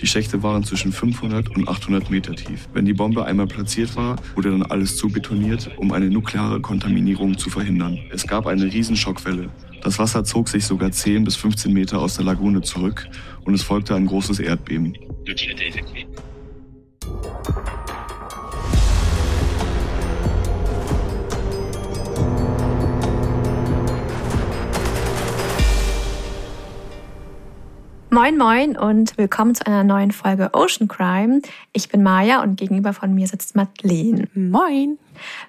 Die Schächte waren zwischen 500 und 800 Meter tief. Wenn die Bombe einmal platziert war, wurde dann alles zubetoniert, um eine nukleare Kontaminierung zu verhindern. Es gab eine Riesenschockwelle. Das Wasser zog sich sogar 10 bis 15 Meter aus der Lagune zurück und es folgte ein großes Erdbeben. Moin Moin und willkommen zu einer neuen Folge Ocean Crime. Ich bin Maja und gegenüber von mir sitzt Madeleine. Moin.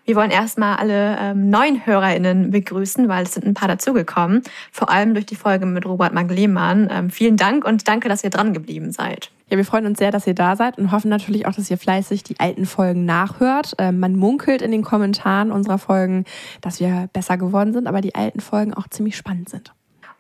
Wir wollen erstmal alle ähm, neuen HörerInnen begrüßen, weil es sind ein paar dazugekommen. Vor allem durch die Folge mit Robert Maglemann. Ähm, vielen Dank und danke, dass ihr dran geblieben seid. Ja, wir freuen uns sehr, dass ihr da seid und hoffen natürlich auch, dass ihr fleißig die alten Folgen nachhört. Ähm, man munkelt in den Kommentaren unserer Folgen, dass wir besser geworden sind, aber die alten Folgen auch ziemlich spannend sind.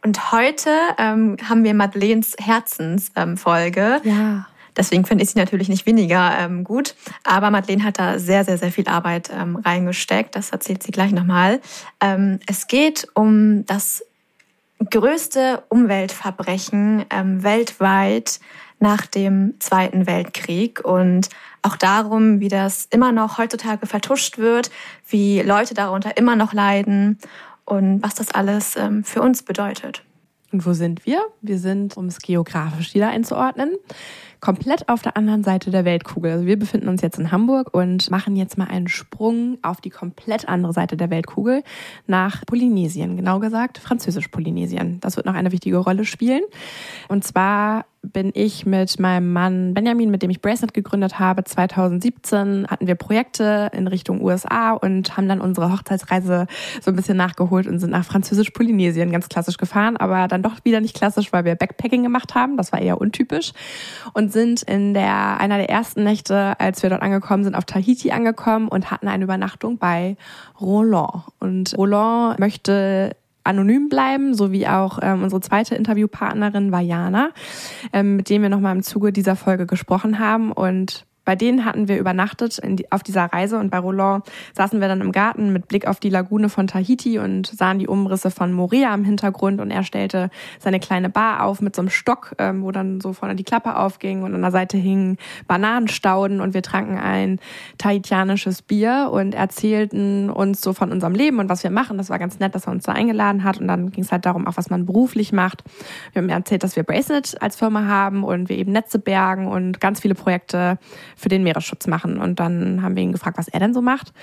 Und heute ähm, haben wir Madeleines Herzensfolge. Ähm, ja. Deswegen finde ich sie natürlich nicht weniger ähm, gut. Aber Madeleine hat da sehr, sehr, sehr viel Arbeit ähm, reingesteckt. Das erzählt sie gleich nochmal. Ähm, es geht um das größte Umweltverbrechen ähm, weltweit nach dem Zweiten Weltkrieg und auch darum, wie das immer noch heutzutage vertuscht wird, wie Leute darunter immer noch leiden und was das alles ähm, für uns bedeutet. Und wo sind wir? Wir sind, um es geografisch wieder einzuordnen, komplett auf der anderen Seite der Weltkugel. Also wir befinden uns jetzt in Hamburg und machen jetzt mal einen Sprung auf die komplett andere Seite der Weltkugel nach Polynesien, genau gesagt Französisch-Polynesien. Das wird noch eine wichtige Rolle spielen. Und zwar bin ich mit meinem Mann Benjamin, mit dem ich Bracelet gegründet habe, 2017 hatten wir Projekte in Richtung USA und haben dann unsere Hochzeitsreise so ein bisschen nachgeholt und sind nach Französisch-Polynesien ganz klassisch gefahren, aber dann doch wieder nicht klassisch, weil wir Backpacking gemacht haben. Das war eher untypisch und sind in der einer der ersten Nächte, als wir dort angekommen sind, auf Tahiti angekommen und hatten eine Übernachtung bei Roland. Und Roland möchte anonym bleiben, so wie auch ähm, unsere zweite Interviewpartnerin Vajana, ähm, mit dem wir nochmal im Zuge dieser Folge gesprochen haben. Und bei denen hatten wir übernachtet die, auf dieser Reise und bei Roland saßen wir dann im Garten mit Blick auf die Lagune von Tahiti und sahen die Umrisse von Morea im Hintergrund und er stellte seine kleine Bar auf mit so einem Stock, ähm, wo dann so vorne die Klappe aufging und an der Seite hingen Bananenstauden und wir tranken ein tahitianisches Bier und erzählten uns so von unserem Leben und was wir machen. Das war ganz nett, dass er uns da eingeladen hat und dann ging es halt darum, auch was man beruflich macht. Wir haben erzählt, dass wir Bracelet als Firma haben und wir eben Netze bergen und ganz viele Projekte für den Meeresschutz machen. Und dann haben wir ihn gefragt, was er denn so macht.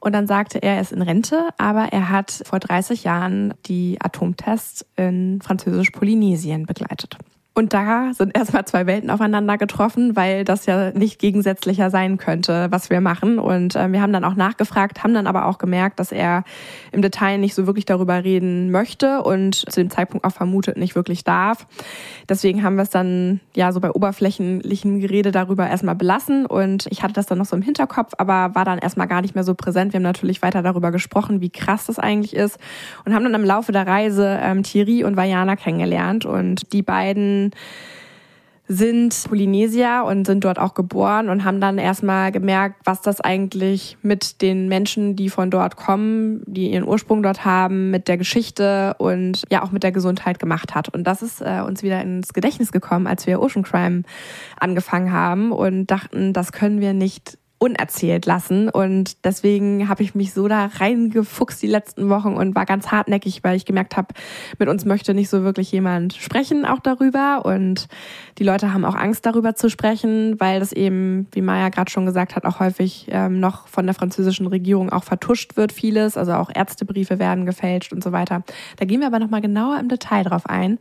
Und dann sagte er, er ist in Rente, aber er hat vor 30 Jahren die Atomtests in Französisch-Polynesien begleitet. Und da sind erstmal zwei Welten aufeinander getroffen, weil das ja nicht gegensätzlicher sein könnte, was wir machen. Und äh, wir haben dann auch nachgefragt, haben dann aber auch gemerkt, dass er im Detail nicht so wirklich darüber reden möchte und zu dem Zeitpunkt auch vermutet nicht wirklich darf. Deswegen haben wir es dann ja so bei oberflächlichem Gerede darüber erstmal belassen. Und ich hatte das dann noch so im Hinterkopf, aber war dann erstmal gar nicht mehr so präsent. Wir haben natürlich weiter darüber gesprochen, wie krass das eigentlich ist. Und haben dann im Laufe der Reise ähm, Thierry und Vajana kennengelernt. Und die beiden sind Polynesier und sind dort auch geboren und haben dann erstmal gemerkt, was das eigentlich mit den Menschen, die von dort kommen, die ihren Ursprung dort haben, mit der Geschichte und ja auch mit der Gesundheit gemacht hat. Und das ist äh, uns wieder ins Gedächtnis gekommen, als wir Ocean Crime angefangen haben und dachten, das können wir nicht unerzählt lassen. Und deswegen habe ich mich so da reingefuchst die letzten Wochen und war ganz hartnäckig, weil ich gemerkt habe, mit uns möchte nicht so wirklich jemand sprechen auch darüber. Und die Leute haben auch Angst darüber zu sprechen, weil das eben, wie Maya gerade schon gesagt hat, auch häufig ähm, noch von der französischen Regierung auch vertuscht wird vieles. Also auch Ärztebriefe werden gefälscht und so weiter. Da gehen wir aber nochmal genauer im Detail drauf ein.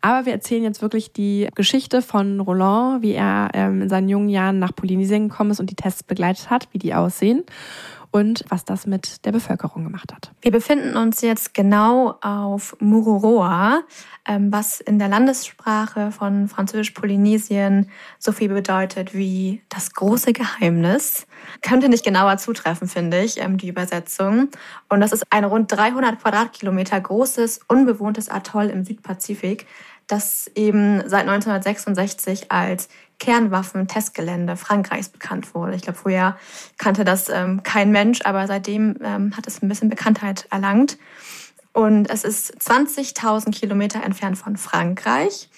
Aber wir erzählen jetzt wirklich die Geschichte von Roland, wie er ähm, in seinen jungen Jahren nach Polynesien gekommen ist und die Tests begleitet hat, wie die aussehen und was das mit der Bevölkerung gemacht hat. Wir befinden uns jetzt genau auf Mururoa, ähm, was in der Landessprache von Französisch-Polynesien so viel bedeutet wie das große Geheimnis. Könnte nicht genauer zutreffen, finde ich, ähm, die Übersetzung. Und das ist ein rund 300 Quadratkilometer großes, unbewohntes Atoll im Südpazifik, das eben seit 1966 als Kernwaffen-Testgelände Frankreichs bekannt wurde. Ich glaube, vorher kannte das ähm, kein Mensch, aber seitdem ähm, hat es ein bisschen Bekanntheit erlangt. Und es ist 20.000 Kilometer entfernt von Frankreich.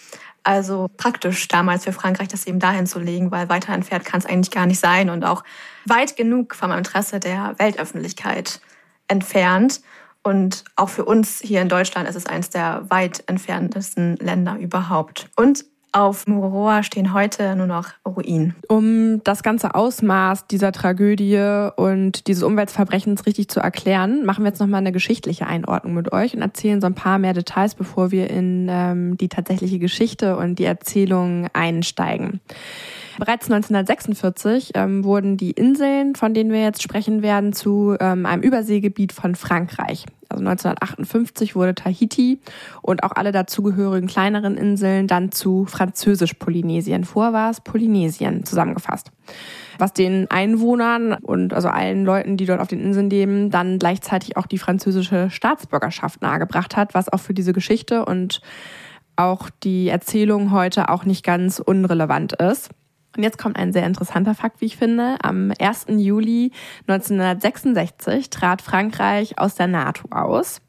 Also praktisch damals für Frankreich, das eben dahin zu legen, weil weiter entfernt kann es eigentlich gar nicht sein und auch weit genug vom Interesse der Weltöffentlichkeit entfernt. Und auch für uns hier in Deutschland ist es eines der weit entferntesten Länder überhaupt. Und auf Mururoa stehen heute nur noch Ruinen. Um das ganze Ausmaß dieser Tragödie und dieses Umweltverbrechens richtig zu erklären, machen wir jetzt nochmal eine geschichtliche Einordnung mit euch und erzählen so ein paar mehr Details, bevor wir in ähm, die tatsächliche Geschichte und die Erzählung einsteigen. Bereits 1946 ähm, wurden die Inseln, von denen wir jetzt sprechen werden, zu ähm, einem Überseegebiet von Frankreich. Also 1958 wurde Tahiti und auch alle dazugehörigen kleineren Inseln dann zu Französisch-Polynesien. Vorher war es Polynesien zusammengefasst. Was den Einwohnern und also allen Leuten, die dort auf den Inseln leben, dann gleichzeitig auch die französische Staatsbürgerschaft nahegebracht hat, was auch für diese Geschichte und auch die Erzählung heute auch nicht ganz unrelevant ist. Und jetzt kommt ein sehr interessanter Fakt, wie ich finde. Am 1. Juli 1966 trat Frankreich aus der NATO aus.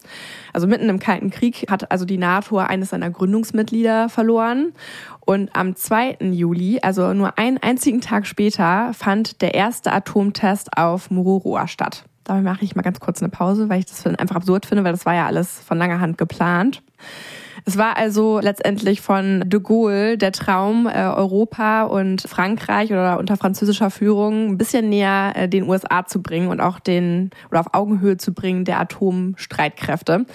Also mitten im Kalten Krieg hat also die NATO eines seiner Gründungsmitglieder verloren. Und am 2. Juli, also nur einen einzigen Tag später, fand der erste Atomtest auf Mururoa statt. Dabei mache ich mal ganz kurz eine Pause, weil ich das einfach absurd finde, weil das war ja alles von langer Hand geplant. Es war also letztendlich von de Gaulle der Traum, äh, Europa und Frankreich oder unter französischer Führung ein bisschen näher äh, den USA zu bringen und auch den oder auf Augenhöhe zu bringen der Atomstreitkräfte.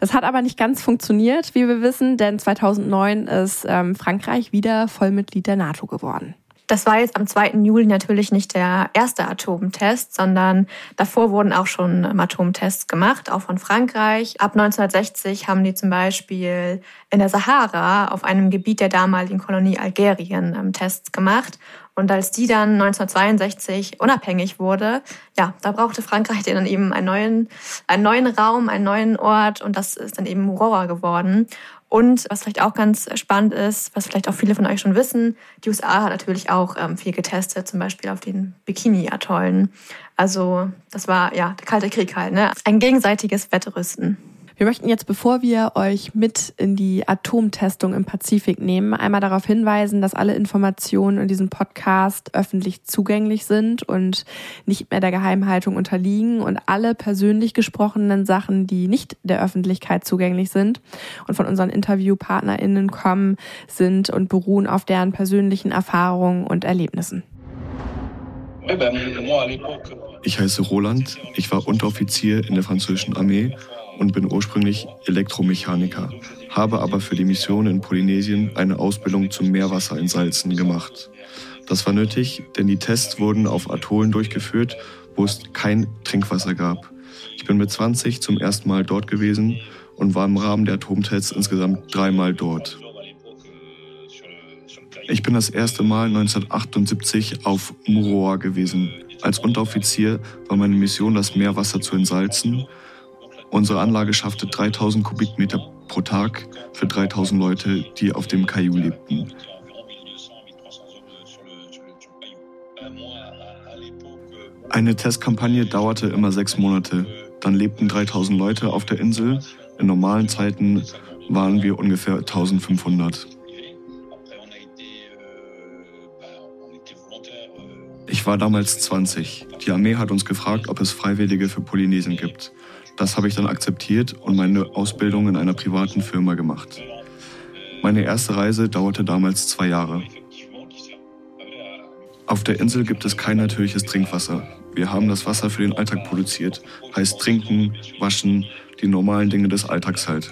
Das hat aber nicht ganz funktioniert, wie wir wissen, denn 2009 ist ähm, Frankreich wieder Vollmitglied der NATO geworden. Das war jetzt am 2. Juli natürlich nicht der erste Atomtest, sondern davor wurden auch schon Atomtests gemacht, auch von Frankreich. Ab 1960 haben die zum Beispiel in der Sahara auf einem Gebiet der damaligen Kolonie Algerien ähm, Tests gemacht. Und als die dann 1962 unabhängig wurde, ja, da brauchte Frankreich dann eben einen neuen, einen neuen Raum, einen neuen Ort und das ist dann eben Muroa geworden. Und was vielleicht auch ganz spannend ist, was vielleicht auch viele von euch schon wissen, die USA hat natürlich auch ähm, viel getestet, zum Beispiel auf den Bikini-Atollen. Also das war ja der Kalte Krieg halt, ne? Ein gegenseitiges Wettrüsten. Wir möchten jetzt, bevor wir euch mit in die Atomtestung im Pazifik nehmen, einmal darauf hinweisen, dass alle Informationen in diesem Podcast öffentlich zugänglich sind und nicht mehr der Geheimhaltung unterliegen und alle persönlich gesprochenen Sachen, die nicht der Öffentlichkeit zugänglich sind und von unseren InterviewpartnerInnen kommen, sind und beruhen auf deren persönlichen Erfahrungen und Erlebnissen. Ich heiße Roland, ich war Unteroffizier in der französischen Armee und bin ursprünglich Elektromechaniker, habe aber für die Mission in Polynesien eine Ausbildung zum Meerwasser in Salzen gemacht. Das war nötig, denn die Tests wurden auf Atollen durchgeführt, wo es kein Trinkwasser gab. Ich bin mit 20 zum ersten Mal dort gewesen und war im Rahmen der Atomtests insgesamt dreimal dort. Ich bin das erste Mal 1978 auf Muroa gewesen. Als Unteroffizier war meine Mission, das Meerwasser zu entsalzen Unsere Anlage schaffte 3000 Kubikmeter pro Tag für 3000 Leute, die auf dem Kaju lebten. Eine Testkampagne dauerte immer sechs Monate. Dann lebten 3000 Leute auf der Insel. In normalen Zeiten waren wir ungefähr 1500. Ich war damals 20. Die Armee hat uns gefragt, ob es Freiwillige für Polynesien gibt. Das habe ich dann akzeptiert und meine Ausbildung in einer privaten Firma gemacht. Meine erste Reise dauerte damals zwei Jahre. Auf der Insel gibt es kein natürliches Trinkwasser. Wir haben das Wasser für den Alltag produziert, heißt trinken, waschen, die normalen Dinge des Alltags halt.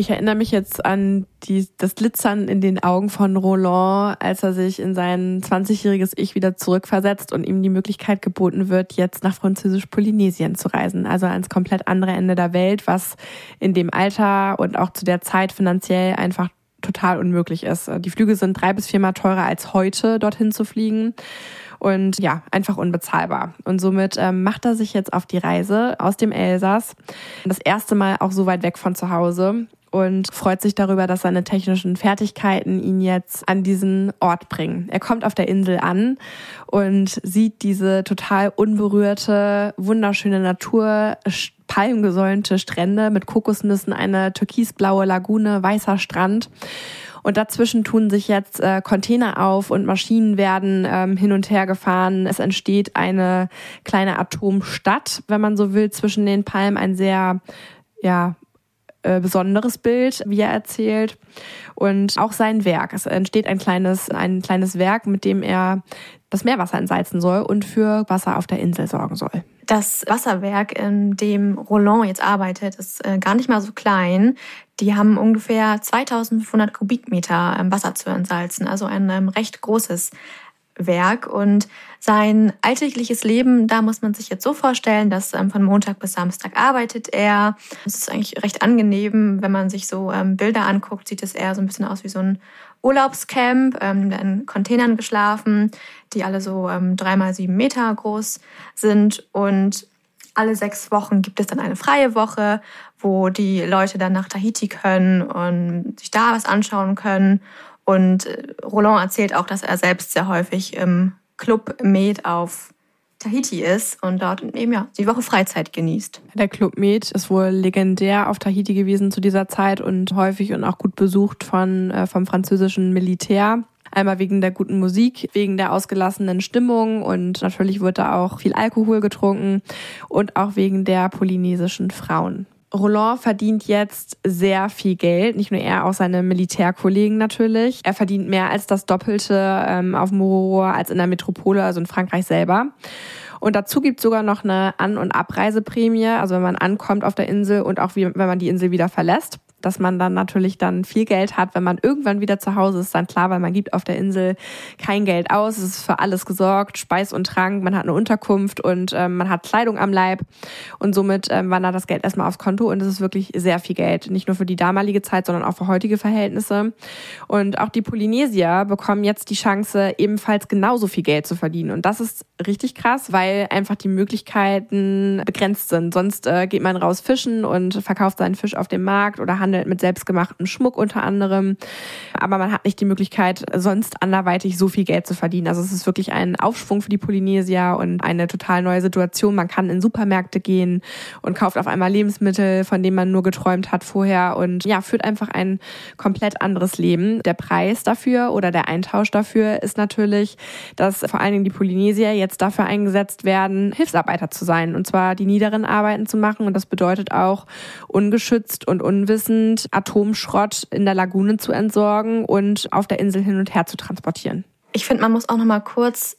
Ich erinnere mich jetzt an die, das Glitzern in den Augen von Roland, als er sich in sein 20-jähriges Ich wieder zurückversetzt und ihm die Möglichkeit geboten wird, jetzt nach Französisch-Polynesien zu reisen. Also ans komplett andere Ende der Welt, was in dem Alter und auch zu der Zeit finanziell einfach total unmöglich ist. Die Flüge sind drei bis viermal teurer als heute, dorthin zu fliegen und ja, einfach unbezahlbar. Und somit ähm, macht er sich jetzt auf die Reise aus dem Elsass, das erste Mal auch so weit weg von zu Hause und freut sich darüber, dass seine technischen Fertigkeiten ihn jetzt an diesen Ort bringen. Er kommt auf der Insel an und sieht diese total unberührte, wunderschöne Natur, palmgesäumte Strände mit Kokosnüssen, eine türkisblaue Lagune, weißer Strand. Und dazwischen tun sich jetzt äh, Container auf und Maschinen werden ähm, hin und her gefahren. Es entsteht eine kleine Atomstadt, wenn man so will, zwischen den Palmen. Ein sehr ja, äh, besonderes Bild, wie er erzählt. Und auch sein Werk. Es entsteht ein kleines, ein kleines Werk, mit dem er das Meerwasser entsalzen soll und für Wasser auf der Insel sorgen soll. Das Wasserwerk, in dem Roland jetzt arbeitet, ist äh, gar nicht mal so klein. Die haben ungefähr 2500 Kubikmeter ähm, Wasser zu entsalzen, also ein ähm, recht großes Werk. Und sein alltägliches Leben, da muss man sich jetzt so vorstellen, dass ähm, von Montag bis Samstag arbeitet er. Es ist eigentlich recht angenehm, wenn man sich so Bilder anguckt, sieht es eher so ein bisschen aus wie so ein Urlaubscamp, ähm, in Containern geschlafen, die alle so ähm, dreimal sieben Meter groß sind. Und alle sechs Wochen gibt es dann eine freie Woche, wo die Leute dann nach Tahiti können und sich da was anschauen können. Und äh, Roland erzählt auch, dass er selbst sehr häufig im Club Med auf Tahiti ist und dort eben ja die Woche Freizeit genießt. Der Club Med ist wohl legendär auf Tahiti gewesen zu dieser Zeit und häufig und auch gut besucht von äh, vom französischen Militär. Einmal wegen der guten Musik, wegen der ausgelassenen Stimmung und natürlich wird da auch viel Alkohol getrunken und auch wegen der polynesischen Frauen. Roland verdient jetzt sehr viel Geld, nicht nur er, auch seine Militärkollegen natürlich. Er verdient mehr als das Doppelte ähm, auf Mororoa als in der Metropole, also in Frankreich selber. Und dazu gibt es sogar noch eine An- und Abreiseprämie, also wenn man ankommt auf der Insel und auch wie, wenn man die Insel wieder verlässt dass man dann natürlich dann viel Geld hat, wenn man irgendwann wieder zu Hause ist, dann klar, weil man gibt auf der Insel kein Geld aus, es ist für alles gesorgt, Speis und Trank, man hat eine Unterkunft und ähm, man hat Kleidung am Leib. Und somit ähm, wandert das Geld erstmal aufs Konto und es ist wirklich sehr viel Geld, nicht nur für die damalige Zeit, sondern auch für heutige Verhältnisse. Und auch die Polynesier bekommen jetzt die Chance, ebenfalls genauso viel Geld zu verdienen. Und das ist richtig krass, weil einfach die Möglichkeiten begrenzt sind. Sonst äh, geht man raus fischen und verkauft seinen Fisch auf dem Markt oder handelt mit selbstgemachtem Schmuck unter anderem. Aber man hat nicht die Möglichkeit, sonst anderweitig so viel Geld zu verdienen. Also es ist wirklich ein Aufschwung für die Polynesier und eine total neue Situation. Man kann in Supermärkte gehen und kauft auf einmal Lebensmittel, von denen man nur geträumt hat vorher und ja, führt einfach ein komplett anderes Leben. Der Preis dafür oder der Eintausch dafür ist natürlich, dass vor allen Dingen die Polynesier jetzt dafür eingesetzt werden, Hilfsarbeiter zu sein und zwar die niederen Arbeiten zu machen. Und das bedeutet auch, ungeschützt und unwissend Atomschrott in der Lagune zu entsorgen und auf der Insel hin und her zu transportieren. Ich finde, man muss auch noch mal kurz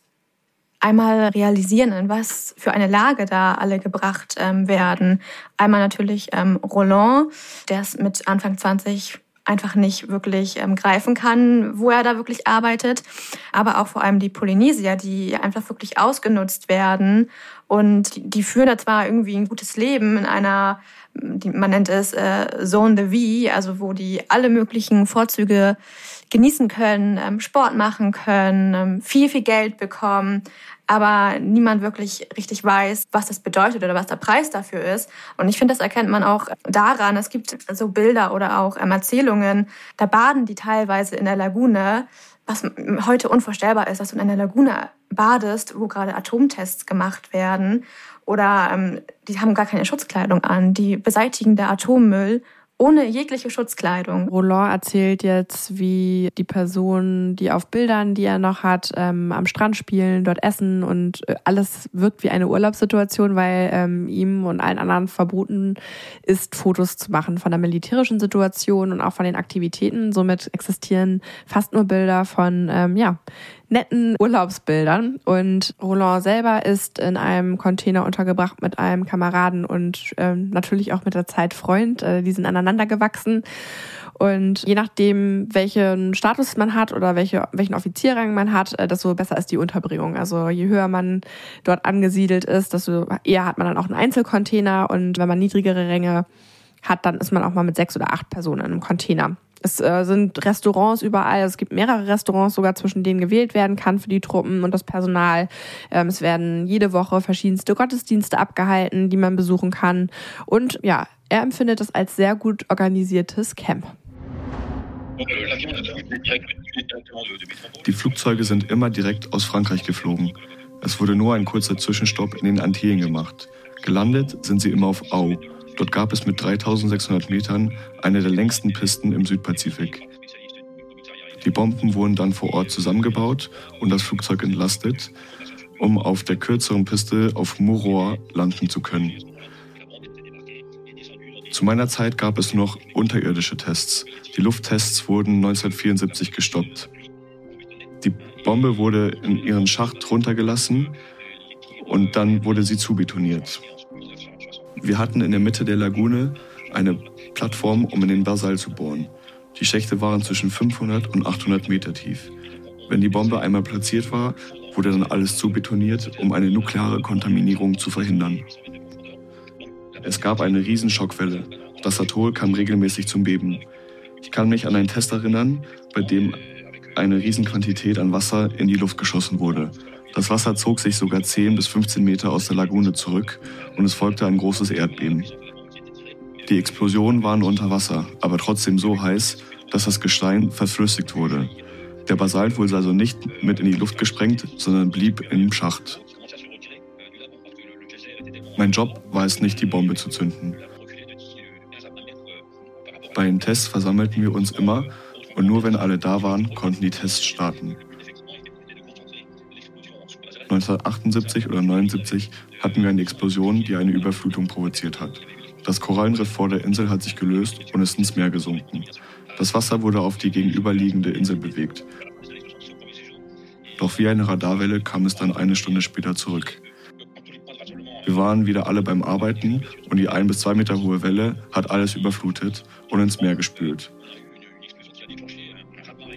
einmal realisieren, in was für eine Lage da alle gebracht ähm, werden. Einmal natürlich ähm, Roland, der ist mit Anfang 20 einfach nicht wirklich ähm, greifen kann, wo er da wirklich arbeitet. Aber auch vor allem die Polynesier, die einfach wirklich ausgenutzt werden. Und die, die führen da zwar irgendwie ein gutes Leben in einer, die, man nennt es äh, Zone de Vie, also wo die alle möglichen Vorzüge genießen können, ähm, Sport machen können, ähm, viel, viel Geld bekommen, aber niemand wirklich richtig weiß, was das bedeutet oder was der Preis dafür ist. Und ich finde, das erkennt man auch daran. Es gibt so Bilder oder auch ähm, Erzählungen, da baden die teilweise in der Lagune, was heute unvorstellbar ist, dass du in einer Lagune badest, wo gerade Atomtests gemacht werden. Oder ähm, die haben gar keine Schutzkleidung an, die beseitigen der Atommüll ohne jegliche Schutzkleidung. Roland erzählt jetzt, wie die Personen, die auf Bildern, die er noch hat, ähm, am Strand spielen, dort essen und äh, alles wirkt wie eine Urlaubssituation, weil ähm, ihm und allen anderen verboten ist, Fotos zu machen von der militärischen Situation und auch von den Aktivitäten. Somit existieren fast nur Bilder von ähm, ja, netten Urlaubsbildern. Und Roland selber ist in einem Container untergebracht mit einem Kameraden und ähm, natürlich auch mit der Zeit Freund. Äh, die sind aneinander gewachsen. Und je nachdem, welchen Status man hat oder welche, welchen Offizierrang man hat, äh, desto besser ist die Unterbringung. Also je höher man dort angesiedelt ist, desto eher hat man dann auch einen Einzelcontainer. Und wenn man niedrigere Ränge hat, dann ist man auch mal mit sechs oder acht Personen in einem Container. Es äh, sind Restaurants überall. Es gibt mehrere Restaurants sogar, zwischen denen gewählt werden kann für die Truppen und das Personal. Ähm, es werden jede Woche verschiedenste Gottesdienste abgehalten, die man besuchen kann. Und ja, er empfindet es als sehr gut organisiertes Camp. Die Flugzeuge sind immer direkt aus Frankreich geflogen. Es wurde nur ein kurzer Zwischenstopp in den Antillen gemacht. Gelandet sind sie immer auf Au. Dort gab es mit 3600 Metern eine der längsten Pisten im Südpazifik. Die Bomben wurden dann vor Ort zusammengebaut und das Flugzeug entlastet, um auf der kürzeren Piste auf Muroa landen zu können. Zu meiner Zeit gab es noch unterirdische Tests. Die Lufttests wurden 1974 gestoppt. Die Bombe wurde in ihren Schacht runtergelassen und dann wurde sie zubetoniert. Wir hatten in der Mitte der Lagune eine Plattform, um in den Basalt zu bohren. Die Schächte waren zwischen 500 und 800 Meter tief. Wenn die Bombe einmal platziert war, wurde dann alles zubetoniert, um eine nukleare Kontaminierung zu verhindern. Es gab eine Riesenschockwelle. Das Atoll kam regelmäßig zum Beben. Ich kann mich an einen Test erinnern, bei dem eine Riesenquantität an Wasser in die Luft geschossen wurde. Das Wasser zog sich sogar 10 bis 15 Meter aus der Lagune zurück und es folgte ein großes Erdbeben. Die Explosionen waren unter Wasser, aber trotzdem so heiß, dass das Gestein verflüssigt wurde. Der Basalt wurde also nicht mit in die Luft gesprengt, sondern blieb im Schacht. Mein Job war es nicht, die Bombe zu zünden. Bei den Tests versammelten wir uns immer und nur wenn alle da waren, konnten die Tests starten. 1978 oder 79 hatten wir eine Explosion, die eine Überflutung provoziert hat. Das Korallenriff vor der Insel hat sich gelöst und ist ins Meer gesunken. Das Wasser wurde auf die gegenüberliegende Insel bewegt. Doch wie eine Radarwelle kam es dann eine Stunde später zurück. Wir waren wieder alle beim Arbeiten und die ein bis zwei Meter hohe Welle hat alles überflutet und ins Meer gespült.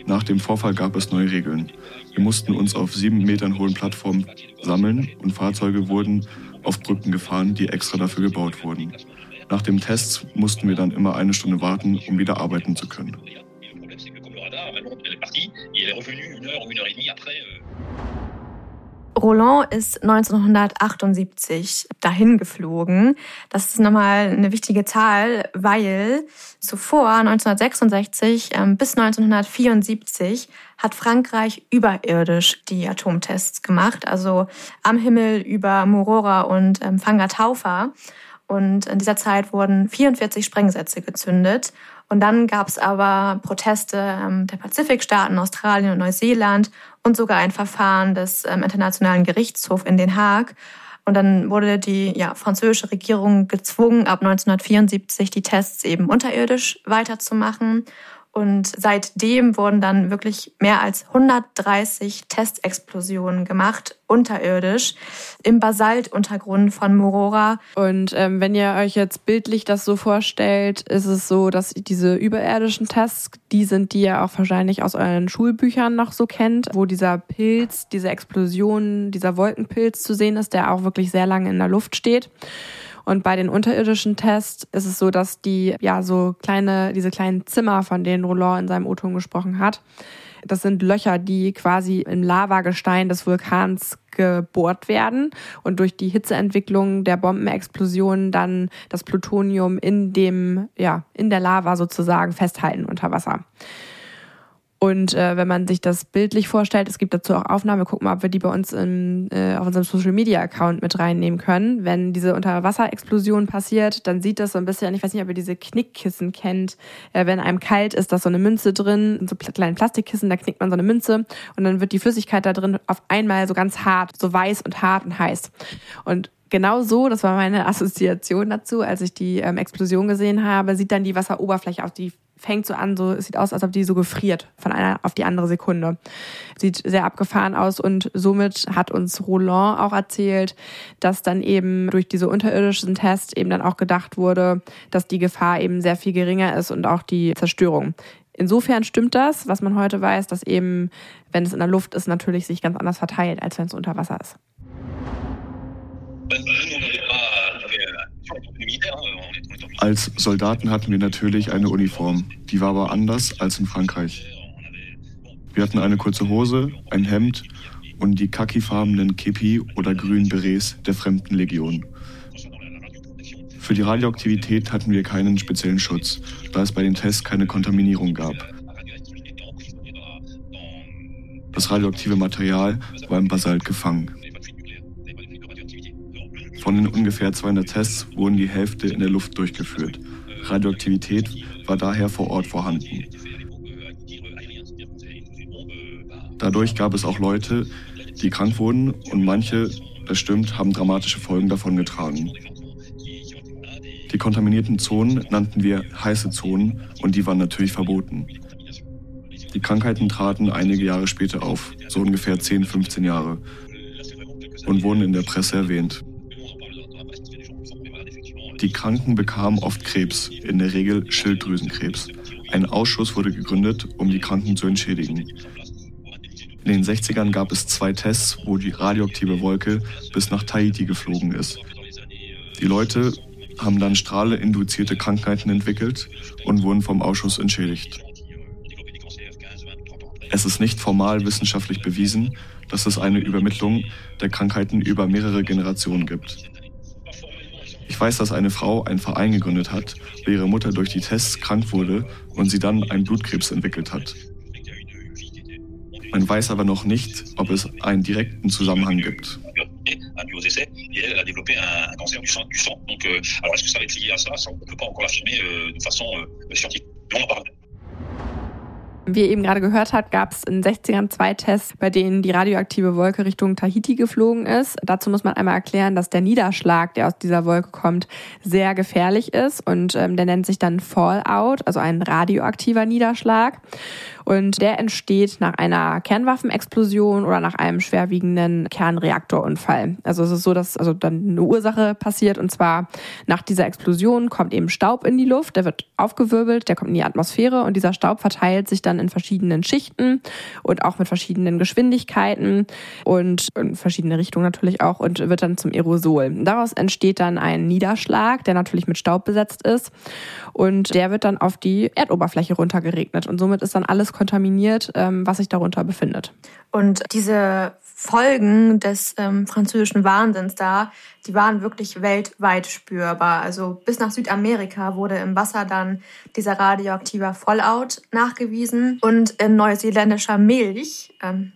Nach dem Vorfall gab es neue Regeln. Wir mussten uns auf sieben Metern hohen Plattformen sammeln und Fahrzeuge wurden auf Brücken gefahren, die extra dafür gebaut wurden. Nach dem Test mussten wir dann immer eine Stunde warten, um wieder arbeiten zu können. Roland ist 1978 dahin geflogen. Das ist nochmal eine wichtige Zahl, weil zuvor 1966 ähm, bis 1974 hat Frankreich überirdisch die Atomtests gemacht, also am Himmel über Morora und ähm, Fangataufa. Und in dieser Zeit wurden 44 Sprengsätze gezündet. Und dann gab es aber Proteste ähm, der Pazifikstaaten, Australien und Neuseeland und sogar ein Verfahren des ähm, Internationalen Gerichtshofs in Den Haag. Und dann wurde die ja, französische Regierung gezwungen, ab 1974 die Tests eben unterirdisch weiterzumachen. Und seitdem wurden dann wirklich mehr als 130 Testexplosionen gemacht, unterirdisch, im Basaltuntergrund von Morora. Und ähm, wenn ihr euch jetzt bildlich das so vorstellt, ist es so, dass diese überirdischen Tests, die sind, die ihr auch wahrscheinlich aus euren Schulbüchern noch so kennt, wo dieser Pilz, diese Explosion, dieser Wolkenpilz zu sehen ist, der auch wirklich sehr lange in der Luft steht. Und bei den unterirdischen Tests ist es so, dass die ja so kleine, diese kleinen Zimmer, von denen Roland in seinem O-Ton gesprochen hat, das sind Löcher, die quasi im Lavagestein des Vulkans gebohrt werden und durch die Hitzeentwicklung der Bombenexplosion dann das Plutonium in dem, ja, in der Lava sozusagen festhalten unter Wasser. Und äh, wenn man sich das bildlich vorstellt, es gibt dazu auch Aufnahmen, wir gucken mal, ob wir die bei uns in, äh, auf unserem Social Media Account mit reinnehmen können. Wenn diese Unterwasserexplosion passiert, dann sieht das so ein bisschen, ich weiß nicht, ob ihr diese Knickkissen kennt, äh, wenn einem kalt ist, da ist so eine Münze drin, so kleine Plastikkissen, da knickt man so eine Münze und dann wird die Flüssigkeit da drin auf einmal so ganz hart, so weiß und hart und heiß. Und genau so, das war meine Assoziation dazu, als ich die ähm, Explosion gesehen habe, sieht dann die Wasseroberfläche aus, die fängt so an, so es sieht aus, als ob die so gefriert von einer auf die andere Sekunde. Sieht sehr abgefahren aus und somit hat uns Roland auch erzählt, dass dann eben durch diese unterirdischen Tests eben dann auch gedacht wurde, dass die Gefahr eben sehr viel geringer ist und auch die Zerstörung. Insofern stimmt das, was man heute weiß, dass eben, wenn es in der Luft ist, natürlich sich ganz anders verteilt, als wenn es unter Wasser ist. Als Soldaten hatten wir natürlich eine Uniform. Die war aber anders als in Frankreich. Wir hatten eine kurze Hose, ein Hemd und die khakifarbenen Kepi oder grünen Berets der Fremdenlegion. Für die Radioaktivität hatten wir keinen speziellen Schutz, da es bei den Tests keine Kontaminierung gab. Das radioaktive Material war im Basalt gefangen. Von den ungefähr 200 Tests wurden die Hälfte in der Luft durchgeführt. Radioaktivität war daher vor Ort vorhanden. Dadurch gab es auch Leute, die krank wurden und manche, das stimmt, haben dramatische Folgen davongetragen. Die kontaminierten Zonen nannten wir heiße Zonen und die waren natürlich verboten. Die Krankheiten traten einige Jahre später auf, so ungefähr 10, 15 Jahre, und wurden in der Presse erwähnt. Die Kranken bekamen oft Krebs, in der Regel Schilddrüsenkrebs. Ein Ausschuss wurde gegründet, um die Kranken zu entschädigen. In den 60ern gab es zwei Tests, wo die radioaktive Wolke bis nach Tahiti geflogen ist. Die Leute haben dann strahleinduzierte Krankheiten entwickelt und wurden vom Ausschuss entschädigt. Es ist nicht formal wissenschaftlich bewiesen, dass es eine Übermittlung der Krankheiten über mehrere Generationen gibt. Ich weiß, dass eine Frau einen Verein gegründet hat, weil ihre Mutter durch die Tests krank wurde und sie dann einen Blutkrebs entwickelt hat. Man weiß aber noch nicht, ob es einen direkten Zusammenhang gibt. Wie ihr eben gerade gehört habt, gab es in den 60ern zwei Tests, bei denen die radioaktive Wolke Richtung Tahiti geflogen ist. Dazu muss man einmal erklären, dass der Niederschlag, der aus dieser Wolke kommt, sehr gefährlich ist und ähm, der nennt sich dann Fallout, also ein radioaktiver Niederschlag. Und der entsteht nach einer Kernwaffenexplosion oder nach einem schwerwiegenden Kernreaktorunfall. Also es ist so, dass also dann eine Ursache passiert und zwar nach dieser Explosion kommt eben Staub in die Luft, der wird aufgewirbelt, der kommt in die Atmosphäre und dieser Staub verteilt sich dann in verschiedenen Schichten und auch mit verschiedenen Geschwindigkeiten und in verschiedene Richtungen natürlich auch und wird dann zum Aerosol. Daraus entsteht dann ein Niederschlag, der natürlich mit Staub besetzt ist und der wird dann auf die Erdoberfläche runtergeregnet und somit ist dann alles kontaminiert, ähm, was sich darunter befindet. Und diese Folgen des ähm, französischen Wahnsinns da, die waren wirklich weltweit spürbar. Also bis nach Südamerika wurde im Wasser dann dieser radioaktive Fallout nachgewiesen. Und in neuseeländischer Milch, ähm,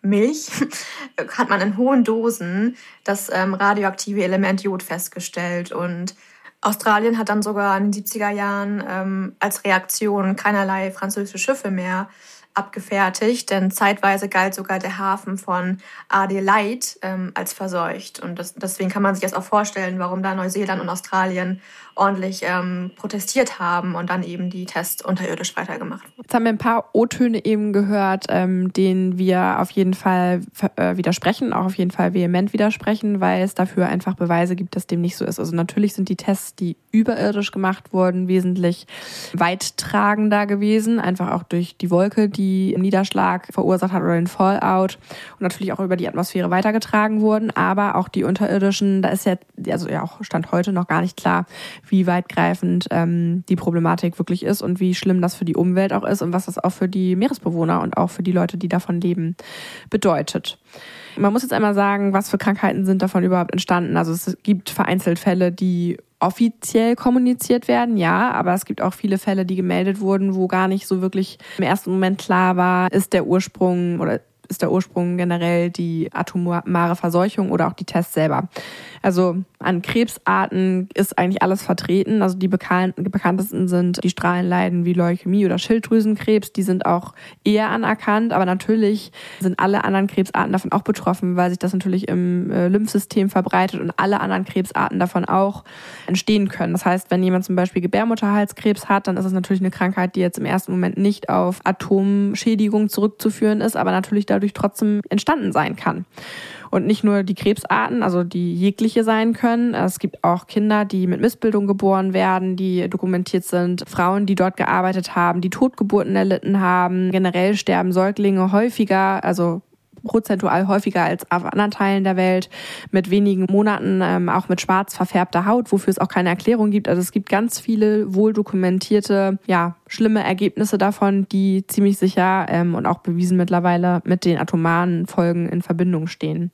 Milch, hat man in hohen Dosen das ähm, radioaktive Element Jod festgestellt. Und Australien hat dann sogar in den 70er Jahren ähm, als Reaktion keinerlei französische Schiffe mehr abgefertigt, denn zeitweise galt sogar der Hafen von Adelaide ähm, als verseucht. Und das, deswegen kann man sich das auch vorstellen, warum da Neuseeland und Australien ordentlich ähm, protestiert haben und dann eben die Tests unterirdisch weitergemacht wurden. Jetzt haben wir ein paar O-Töne eben gehört, ähm, denen wir auf jeden Fall äh, widersprechen, auch auf jeden Fall vehement widersprechen, weil es dafür einfach Beweise gibt, dass dem nicht so ist. Also natürlich sind die Tests, die überirdisch gemacht wurden, wesentlich weittragender gewesen, einfach auch durch die Wolke, die Niederschlag verursacht hat oder den Fallout und natürlich auch über die Atmosphäre weitergetragen wurden, aber auch die unterirdischen, da ist ja, also ja auch Stand heute noch gar nicht klar, wie weitgreifend ähm, die Problematik wirklich ist und wie schlimm das für die Umwelt auch ist und was das auch für die Meeresbewohner und auch für die Leute, die davon leben, bedeutet. Man muss jetzt einmal sagen, was für Krankheiten sind davon überhaupt entstanden. Also es gibt vereinzelt Fälle, die offiziell kommuniziert werden, ja, aber es gibt auch viele Fälle, die gemeldet wurden, wo gar nicht so wirklich im ersten Moment klar war, ist der Ursprung oder ist der Ursprung generell die atomare Verseuchung oder auch die Tests selber. Also an Krebsarten ist eigentlich alles vertreten. Also die bekanntesten sind die Strahlenleiden wie Leukämie oder Schilddrüsenkrebs. Die sind auch eher anerkannt. Aber natürlich sind alle anderen Krebsarten davon auch betroffen, weil sich das natürlich im äh, Lymphsystem verbreitet und alle anderen Krebsarten davon auch entstehen können. Das heißt, wenn jemand zum Beispiel Gebärmutterhalskrebs hat, dann ist es natürlich eine Krankheit, die jetzt im ersten Moment nicht auf Atomschädigung zurückzuführen ist, aber natürlich dadurch trotzdem entstanden sein kann. Und nicht nur die Krebsarten, also die jegliche sein können. Es gibt auch Kinder, die mit Missbildung geboren werden, die dokumentiert sind. Frauen, die dort gearbeitet haben, die Totgeburten erlitten haben. Generell sterben Säuglinge häufiger, also prozentual häufiger als auf anderen Teilen der Welt, mit wenigen Monaten ähm, auch mit schwarz verfärbter Haut, wofür es auch keine Erklärung gibt. Also es gibt ganz viele wohl dokumentierte, ja, schlimme Ergebnisse davon, die ziemlich sicher ähm, und auch bewiesen mittlerweile mit den atomaren Folgen in Verbindung stehen.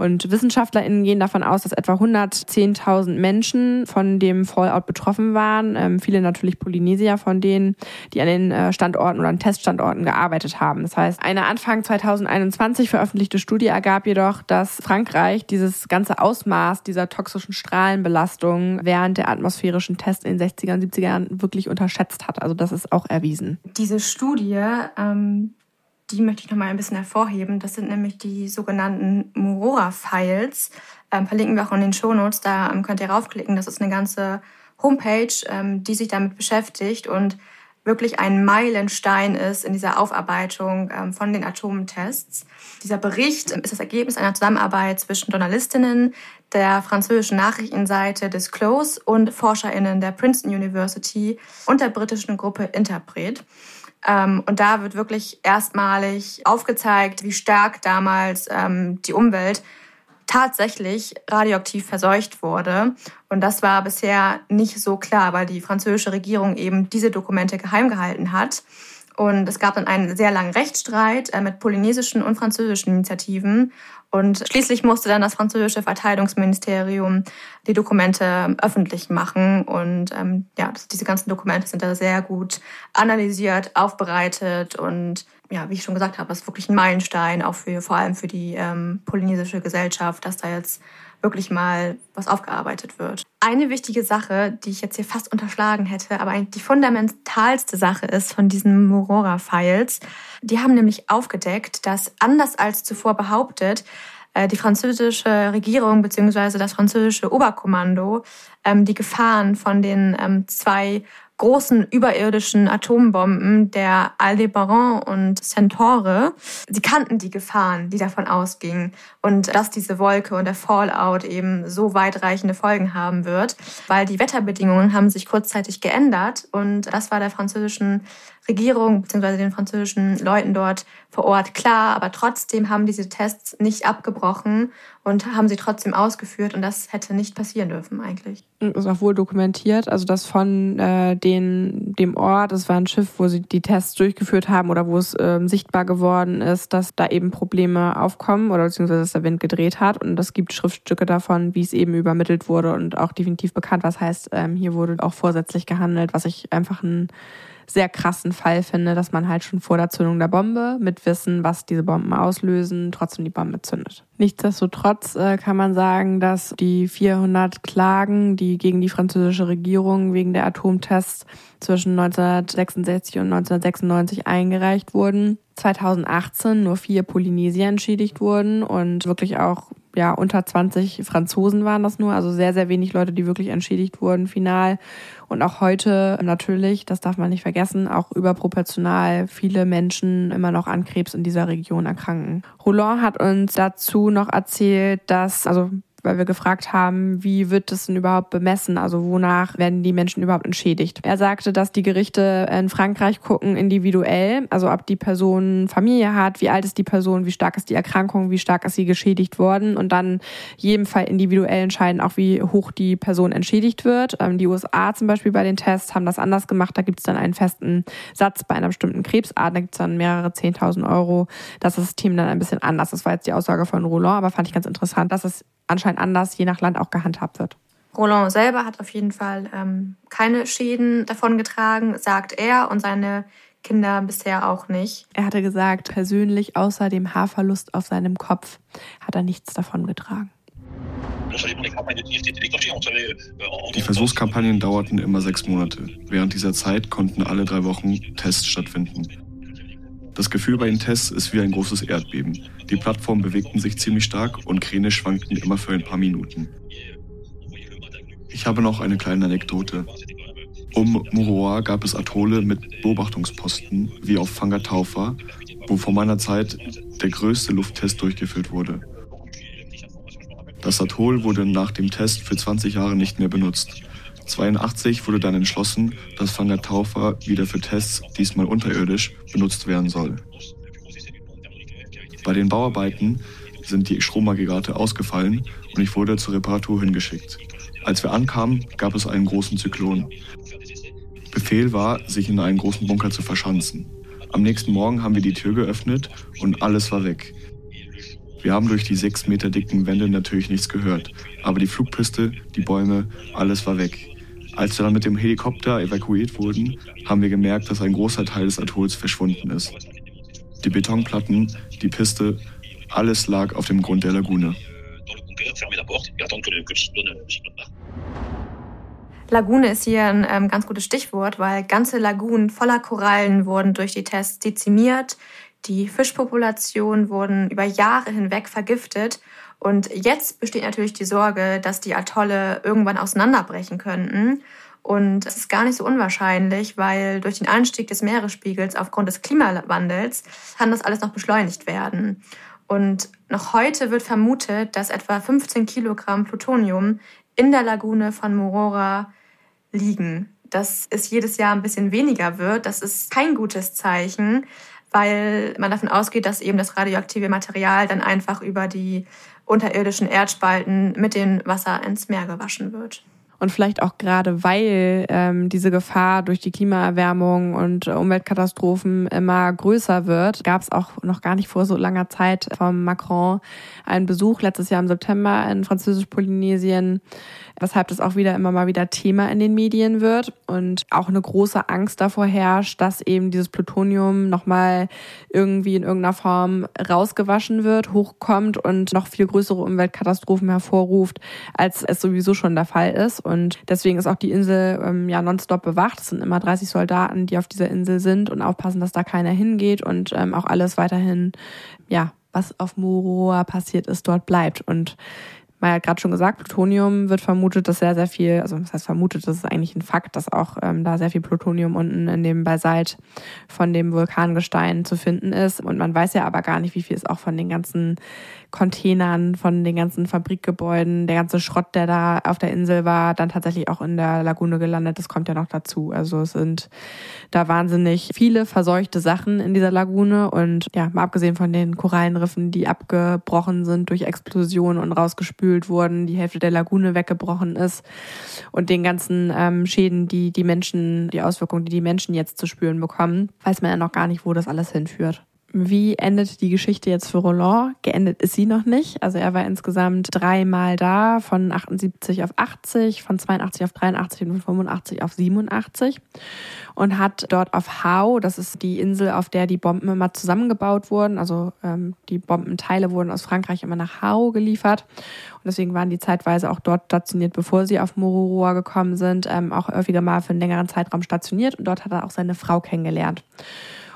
Und WissenschaftlerInnen gehen davon aus, dass etwa 110.000 Menschen von dem Fallout betroffen waren. Ähm, viele natürlich Polynesier von denen, die an den äh, Standorten oder an Teststandorten gearbeitet haben. Das heißt, eine Anfang 2021 veröffentlichte Studie ergab jedoch, dass Frankreich dieses ganze Ausmaß dieser toxischen Strahlenbelastung während der atmosphärischen Tests in den 60er und 70er Jahren wirklich unterschätzt hat. Also das ist auch erwiesen. Diese Studie ähm die möchte ich noch mal ein bisschen hervorheben. Das sind nämlich die sogenannten Murora-Files. Ähm, verlinken wir auch in den Shownotes. Da ähm, könnt ihr raufklicken. Das ist eine ganze Homepage, ähm, die sich damit beschäftigt und wirklich ein Meilenstein ist in dieser Aufarbeitung ähm, von den Atomtests. Dieser Bericht ist das Ergebnis einer Zusammenarbeit zwischen Journalistinnen der französischen Nachrichtenseite Disclose und ForscherInnen der Princeton University und der britischen Gruppe Interpret. Ähm, und da wird wirklich erstmalig aufgezeigt, wie stark damals ähm, die Umwelt tatsächlich radioaktiv verseucht wurde. Und das war bisher nicht so klar, weil die französische Regierung eben diese Dokumente geheim gehalten hat. Und es gab dann einen sehr langen Rechtsstreit äh, mit polynesischen und französischen Initiativen. Und schließlich musste dann das französische Verteidigungsministerium die Dokumente öffentlich machen. Und ähm, ja, diese ganzen Dokumente sind da sehr gut analysiert, aufbereitet und ja, wie ich schon gesagt habe, ist wirklich ein Meilenstein, auch für vor allem für die ähm, polynesische Gesellschaft, dass da jetzt wirklich mal was aufgearbeitet wird. Eine wichtige Sache, die ich jetzt hier fast unterschlagen hätte, aber eigentlich die fundamentalste Sache ist von diesen Morora-Files, die haben nämlich aufgedeckt, dass anders als zuvor behauptet, äh, die französische Regierung bzw. das französische Oberkommando ähm, die Gefahren von den ähm, zwei großen überirdischen Atombomben der Aldebaran und Centaure. Sie kannten die Gefahren, die davon ausgingen und dass diese Wolke und der Fallout eben so weitreichende Folgen haben wird, weil die Wetterbedingungen haben sich kurzzeitig geändert und das war der französischen Regierung bzw. den französischen Leuten dort vor Ort klar, aber trotzdem haben diese Tests nicht abgebrochen und haben sie trotzdem ausgeführt und das hätte nicht passieren dürfen eigentlich. Das ist auch wohl dokumentiert, also das von äh, den, dem Ort, es war ein Schiff, wo sie die Tests durchgeführt haben oder wo es äh, sichtbar geworden ist, dass da eben Probleme aufkommen oder beziehungsweise dass der Wind gedreht hat und es gibt Schriftstücke davon, wie es eben übermittelt wurde und auch definitiv bekannt, was heißt, ähm, hier wurde auch vorsätzlich gehandelt, was ich einfach ein sehr krassen Fall finde, dass man halt schon vor der Zündung der Bombe mit Wissen, was diese Bomben auslösen, trotzdem die Bombe zündet. Nichtsdestotrotz äh, kann man sagen, dass die 400 Klagen, die gegen die französische Regierung wegen der Atomtests zwischen 1966 und 1996 eingereicht wurden, 2018 nur vier Polynesier entschädigt wurden und wirklich auch ja unter 20 Franzosen waren das nur, also sehr sehr wenig Leute, die wirklich entschädigt wurden final und auch heute natürlich, das darf man nicht vergessen, auch überproportional viele Menschen immer noch an Krebs in dieser Region erkranken. Roland hat uns dazu noch erzählt, dass also weil wir gefragt haben, wie wird das denn überhaupt bemessen? Also wonach werden die Menschen überhaupt entschädigt? Er sagte, dass die Gerichte in Frankreich gucken individuell, also ob die Person Familie hat, wie alt ist die Person, wie stark ist die Erkrankung, wie stark ist sie geschädigt worden und dann jedem Fall individuell entscheiden, auch wie hoch die Person entschädigt wird. Ähm, die USA zum Beispiel bei den Tests haben das anders gemacht. Da gibt es dann einen festen Satz bei einer bestimmten Krebsart, da gibt es dann mehrere 10.000 Euro. Das System dann ein bisschen anders. Das war jetzt die Aussage von Roland, aber fand ich ganz interessant, dass es anscheinend anders je nach Land auch gehandhabt wird. Roland selber hat auf jeden Fall ähm, keine Schäden davon getragen, sagt er, und seine Kinder bisher auch nicht. Er hatte gesagt, persönlich außer dem Haarverlust auf seinem Kopf hat er nichts davon getragen. Die Versuchskampagnen dauerten immer sechs Monate. Während dieser Zeit konnten alle drei Wochen Tests stattfinden. Das Gefühl bei den Tests ist wie ein großes Erdbeben. Die Plattformen bewegten sich ziemlich stark und Kräne schwankten immer für ein paar Minuten. Ich habe noch eine kleine Anekdote. Um Mururoa gab es Atolle mit Beobachtungsposten, wie auf Fangataufa, wo vor meiner Zeit der größte Lufttest durchgeführt wurde. Das Atoll wurde nach dem Test für 20 Jahre nicht mehr benutzt. 1982 wurde dann entschlossen, dass Fangataufa wieder für Tests, diesmal unterirdisch, benutzt werden soll. Bei den Bauarbeiten sind die Stromaggregate ausgefallen und ich wurde zur Reparatur hingeschickt. Als wir ankamen, gab es einen großen Zyklon. Befehl war, sich in einen großen Bunker zu verschanzen. Am nächsten Morgen haben wir die Tür geöffnet und alles war weg. Wir haben durch die sechs Meter dicken Wände natürlich nichts gehört, aber die Flugpiste, die Bäume, alles war weg. Als wir dann mit dem Helikopter evakuiert wurden, haben wir gemerkt, dass ein großer Teil des Atolls verschwunden ist. Die Betonplatten, die Piste, alles lag auf dem Grund der Lagune. Lagune ist hier ein ähm, ganz gutes Stichwort, weil ganze Lagunen voller Korallen wurden durch die Tests dezimiert. Die Fischpopulationen wurden über Jahre hinweg vergiftet. Und jetzt besteht natürlich die Sorge, dass die Atolle irgendwann auseinanderbrechen könnten. Und es ist gar nicht so unwahrscheinlich, weil durch den Anstieg des Meeresspiegels aufgrund des Klimawandels kann das alles noch beschleunigt werden. Und noch heute wird vermutet, dass etwa 15 Kilogramm Plutonium in der Lagune von Morora liegen. Dass es jedes Jahr ein bisschen weniger wird, das ist kein gutes Zeichen, weil man davon ausgeht, dass eben das radioaktive Material dann einfach über die unterirdischen Erdspalten mit dem Wasser ins Meer gewaschen wird. Und vielleicht auch gerade, weil ähm, diese Gefahr durch die Klimaerwärmung und Umweltkatastrophen immer größer wird, gab es auch noch gar nicht vor so langer Zeit vom Macron einen Besuch letztes Jahr im September in Französisch-Polynesien, weshalb das auch wieder immer mal wieder Thema in den Medien wird und auch eine große Angst davor herrscht, dass eben dieses Plutonium nochmal irgendwie in irgendeiner Form rausgewaschen wird, hochkommt und noch viel größere Umweltkatastrophen hervorruft, als es sowieso schon der Fall ist. Und deswegen ist auch die Insel ähm, ja nonstop bewacht. Es sind immer 30 Soldaten, die auf dieser Insel sind und aufpassen, dass da keiner hingeht und ähm, auch alles weiterhin, ja, was auf Moroa passiert ist, dort bleibt. Und man hat gerade schon gesagt, Plutonium wird vermutet, dass sehr, sehr viel, also das heißt vermutet, das ist eigentlich ein Fakt, dass auch ähm, da sehr viel Plutonium unten in dem Basalt von dem Vulkangestein zu finden ist. Und man weiß ja aber gar nicht, wie viel es auch von den ganzen Containern, von den ganzen Fabrikgebäuden, der ganze Schrott, der da auf der Insel war, dann tatsächlich auch in der Lagune gelandet. Das kommt ja noch dazu. Also es sind da wahnsinnig viele verseuchte Sachen in dieser Lagune und ja, mal abgesehen von den Korallenriffen, die abgebrochen sind durch Explosionen und rausgespült wurden, die Hälfte der Lagune weggebrochen ist und den ganzen ähm, Schäden, die die Menschen, die Auswirkungen, die die Menschen jetzt zu spüren bekommen, weiß man ja noch gar nicht, wo das alles hinführt. Wie endet die Geschichte jetzt für Roland? Geendet ist sie noch nicht. Also er war insgesamt dreimal da, von 78 auf 80, von 82 auf 83 und von 85 auf 87 und hat dort auf Hau, das ist die Insel, auf der die Bomben immer zusammengebaut wurden, also ähm, die Bombenteile wurden aus Frankreich immer nach Hau geliefert und deswegen waren die zeitweise auch dort stationiert, bevor sie auf Mororoa gekommen sind, ähm, auch häufiger mal für einen längeren Zeitraum stationiert und dort hat er auch seine Frau kennengelernt.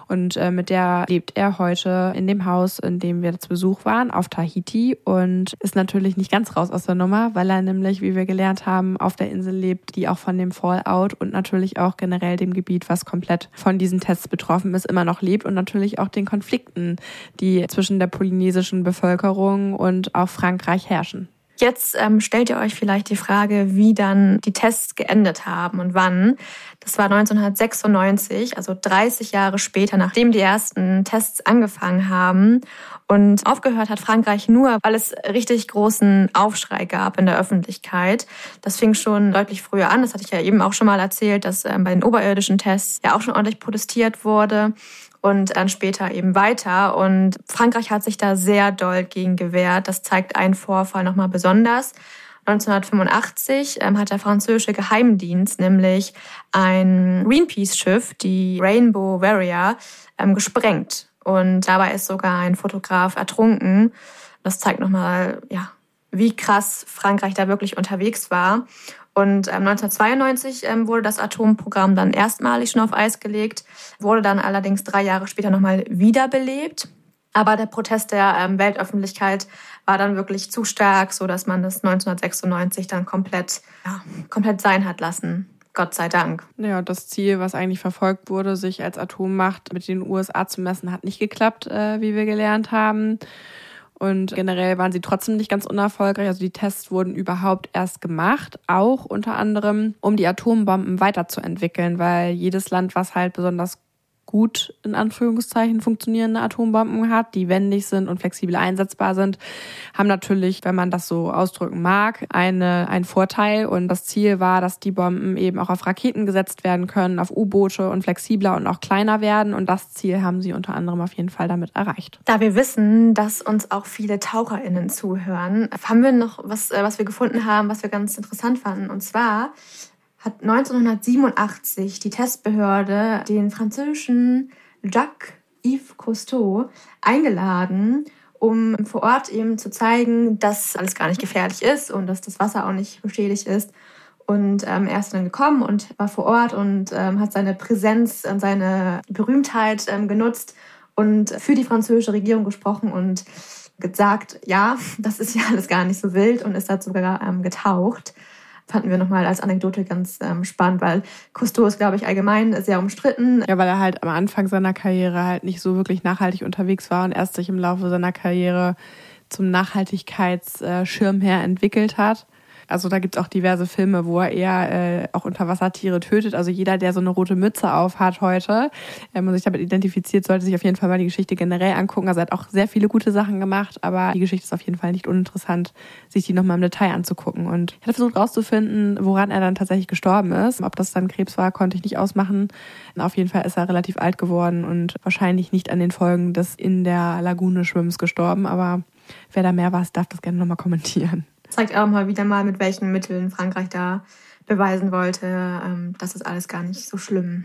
Und äh, mit der lebt er heute in dem Haus, in dem wir zu Besuch waren, auf Tahiti und ist natürlich nicht ganz raus aus der Nummer, weil er nämlich, wie wir gelernt haben, auf der Insel lebt, die auch von dem Fallout und natürlich auch generell dem Gebiet, was komplett von diesen Tests betroffen ist, immer noch lebt und natürlich auch den Konflikten, die zwischen der polynesischen Bevölkerung und auch Frankreich herrschen. Jetzt ähm, stellt ihr euch vielleicht die Frage, wie dann die Tests geendet haben und wann. Das war 1996, also 30 Jahre später, nachdem die ersten Tests angefangen haben. Und aufgehört hat Frankreich nur, weil es richtig großen Aufschrei gab in der Öffentlichkeit. Das fing schon deutlich früher an. Das hatte ich ja eben auch schon mal erzählt, dass ähm, bei den oberirdischen Tests ja auch schon ordentlich protestiert wurde und dann später eben weiter. Und Frankreich hat sich da sehr doll gegen gewehrt. Das zeigt ein Vorfall nochmal besonders. 1985 ähm, hat der französische Geheimdienst nämlich ein Greenpeace-Schiff, die Rainbow Warrior, ähm, gesprengt. Und dabei ist sogar ein Fotograf ertrunken. Das zeigt nochmal, ja, wie krass Frankreich da wirklich unterwegs war. Und ähm, 1992 ähm, wurde das Atomprogramm dann erstmalig schon auf Eis gelegt, wurde dann allerdings drei Jahre später nochmal wiederbelebt. Aber der Protest der ähm, Weltöffentlichkeit war dann wirklich zu stark, so dass man das 1996 dann komplett, ja, komplett sein hat lassen. Gott sei Dank. Ja, das Ziel, was eigentlich verfolgt wurde, sich als Atommacht mit den USA zu messen, hat nicht geklappt, äh, wie wir gelernt haben. Und generell waren sie trotzdem nicht ganz unerfolgreich. Also die Tests wurden überhaupt erst gemacht, auch unter anderem, um die Atombomben weiterzuentwickeln, weil jedes Land, was halt besonders gut in Anführungszeichen funktionierende Atombomben hat, die wendig sind und flexibel einsetzbar sind, haben natürlich, wenn man das so ausdrücken mag, eine, einen Vorteil. Und das Ziel war, dass die Bomben eben auch auf Raketen gesetzt werden können, auf U-Boote und flexibler und auch kleiner werden. Und das Ziel haben sie unter anderem auf jeden Fall damit erreicht. Da wir wissen, dass uns auch viele TaucherInnen zuhören, haben wir noch was, äh, was wir gefunden haben, was wir ganz interessant fanden. Und zwar hat 1987 die Testbehörde den französischen Jacques Yves Cousteau eingeladen, um vor Ort eben zu zeigen, dass alles gar nicht gefährlich ist und dass das Wasser auch nicht beschädigt ist. Und ähm, er ist dann gekommen und war vor Ort und ähm, hat seine Präsenz und seine Berühmtheit ähm, genutzt und für die französische Regierung gesprochen und gesagt, ja, das ist ja alles gar nicht so wild und ist dazu sogar ähm, getaucht fanden wir nochmal als Anekdote ganz ähm, spannend, weil Cousteau ist, glaube ich, allgemein sehr umstritten. Ja, weil er halt am Anfang seiner Karriere halt nicht so wirklich nachhaltig unterwegs war und erst sich im Laufe seiner Karriere zum Nachhaltigkeitsschirmherr entwickelt hat. Also da gibt es auch diverse Filme, wo er eher äh, auch Unterwassertiere tötet. Also jeder, der so eine rote Mütze auf hat heute ähm, und sich damit identifiziert, sollte sich auf jeden Fall mal die Geschichte generell angucken. Also er hat auch sehr viele gute Sachen gemacht, aber die Geschichte ist auf jeden Fall nicht uninteressant, sich die nochmal im Detail anzugucken. Und ich hatte versucht rauszufinden, woran er dann tatsächlich gestorben ist. Ob das dann Krebs war, konnte ich nicht ausmachen. Auf jeden Fall ist er relativ alt geworden und wahrscheinlich nicht an den Folgen des in der Lagune Schwimmens gestorben. Aber wer da mehr weiß, darf das gerne nochmal kommentieren zeigt auch mal wieder mal, mit welchen Mitteln Frankreich da beweisen wollte, ähm, dass es alles gar nicht so schlimm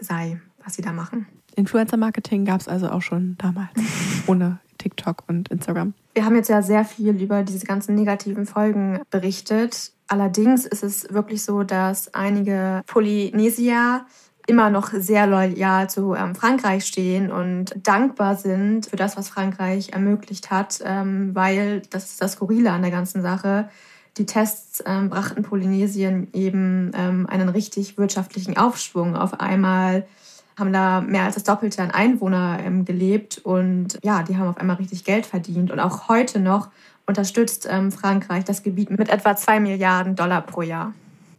sei, was sie da machen. Influencer-Marketing gab es also auch schon damals, ohne TikTok und Instagram. Wir haben jetzt ja sehr viel über diese ganzen negativen Folgen berichtet. Allerdings ist es wirklich so, dass einige Polynesier immer noch sehr loyal zu ähm, Frankreich stehen und dankbar sind für das, was Frankreich ermöglicht hat, ähm, weil das ist das Skurrile an der ganzen Sache. Die Tests ähm, brachten Polynesien eben ähm, einen richtig wirtschaftlichen Aufschwung. Auf einmal haben da mehr als das Doppelte an Einwohner ähm, gelebt und ja, die haben auf einmal richtig Geld verdient. Und auch heute noch unterstützt ähm, Frankreich das Gebiet mit etwa zwei Milliarden Dollar pro Jahr.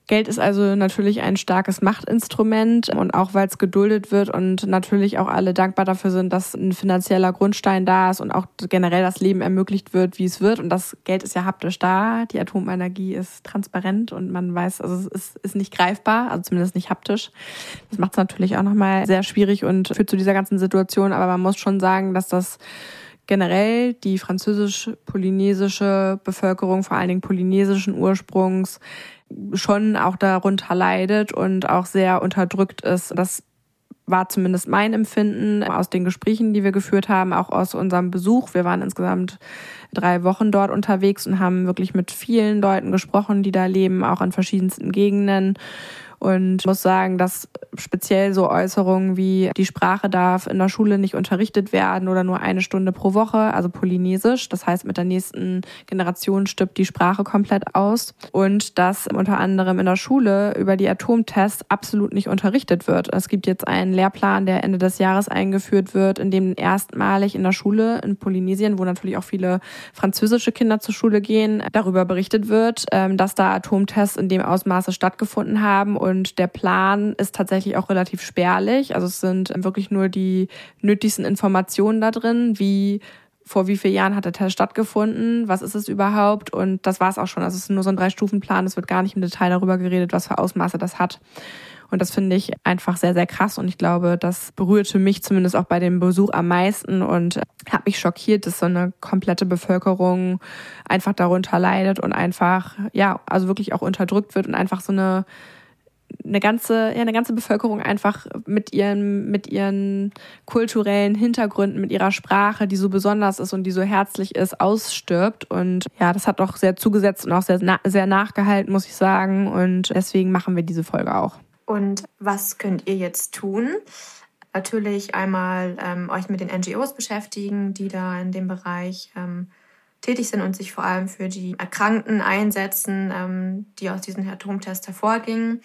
Geld ist also natürlich ein starkes Machtinstrument und auch weil es geduldet wird und natürlich auch alle dankbar dafür sind, dass ein finanzieller Grundstein da ist und auch generell das Leben ermöglicht wird, wie es wird. Und das Geld ist ja haptisch da. Die Atomenergie ist transparent und man weiß, also es ist, ist nicht greifbar, also zumindest nicht haptisch. Das macht es natürlich auch nochmal sehr schwierig und führt zu dieser ganzen Situation. Aber man muss schon sagen, dass das generell die französisch-polynesische Bevölkerung, vor allen Dingen polynesischen Ursprungs, schon auch darunter leidet und auch sehr unterdrückt ist. Das war zumindest mein Empfinden aus den Gesprächen, die wir geführt haben, auch aus unserem Besuch. Wir waren insgesamt drei Wochen dort unterwegs und haben wirklich mit vielen Leuten gesprochen, die da leben, auch in verschiedensten Gegenden und muss sagen, dass speziell so Äußerungen wie die Sprache darf in der Schule nicht unterrichtet werden oder nur eine Stunde pro Woche, also polynesisch. Das heißt, mit der nächsten Generation stirbt die Sprache komplett aus. Und dass unter anderem in der Schule über die Atomtests absolut nicht unterrichtet wird. Es gibt jetzt einen Lehrplan, der Ende des Jahres eingeführt wird, in dem erstmalig in der Schule in Polynesien, wo natürlich auch viele französische Kinder zur Schule gehen, darüber berichtet wird, ähm, dass da Atomtests in dem Ausmaße stattgefunden haben und und der Plan ist tatsächlich auch relativ spärlich. Also es sind wirklich nur die nötigsten Informationen da drin, wie vor wie vielen Jahren hat der Test stattgefunden, was ist es überhaupt und das war es auch schon. Also es ist nur so ein Drei-Stufen-Plan, es wird gar nicht im Detail darüber geredet, was für Ausmaße das hat. Und das finde ich einfach sehr, sehr krass. Und ich glaube, das berührte mich zumindest auch bei dem Besuch am meisten und hat mich schockiert, dass so eine komplette Bevölkerung einfach darunter leidet und einfach, ja, also wirklich auch unterdrückt wird und einfach so eine eine ganze, ja, eine ganze Bevölkerung einfach mit ihren, mit ihren kulturellen Hintergründen, mit ihrer Sprache, die so besonders ist und die so herzlich ist, ausstirbt. Und ja, das hat doch sehr zugesetzt und auch sehr, sehr nachgehalten, muss ich sagen. Und deswegen machen wir diese Folge auch. Und was könnt ihr jetzt tun? Natürlich einmal ähm, euch mit den NGOs beschäftigen, die da in dem Bereich ähm, tätig sind und sich vor allem für die Erkrankten einsetzen, ähm, die aus diesem Atomtest hervorgingen.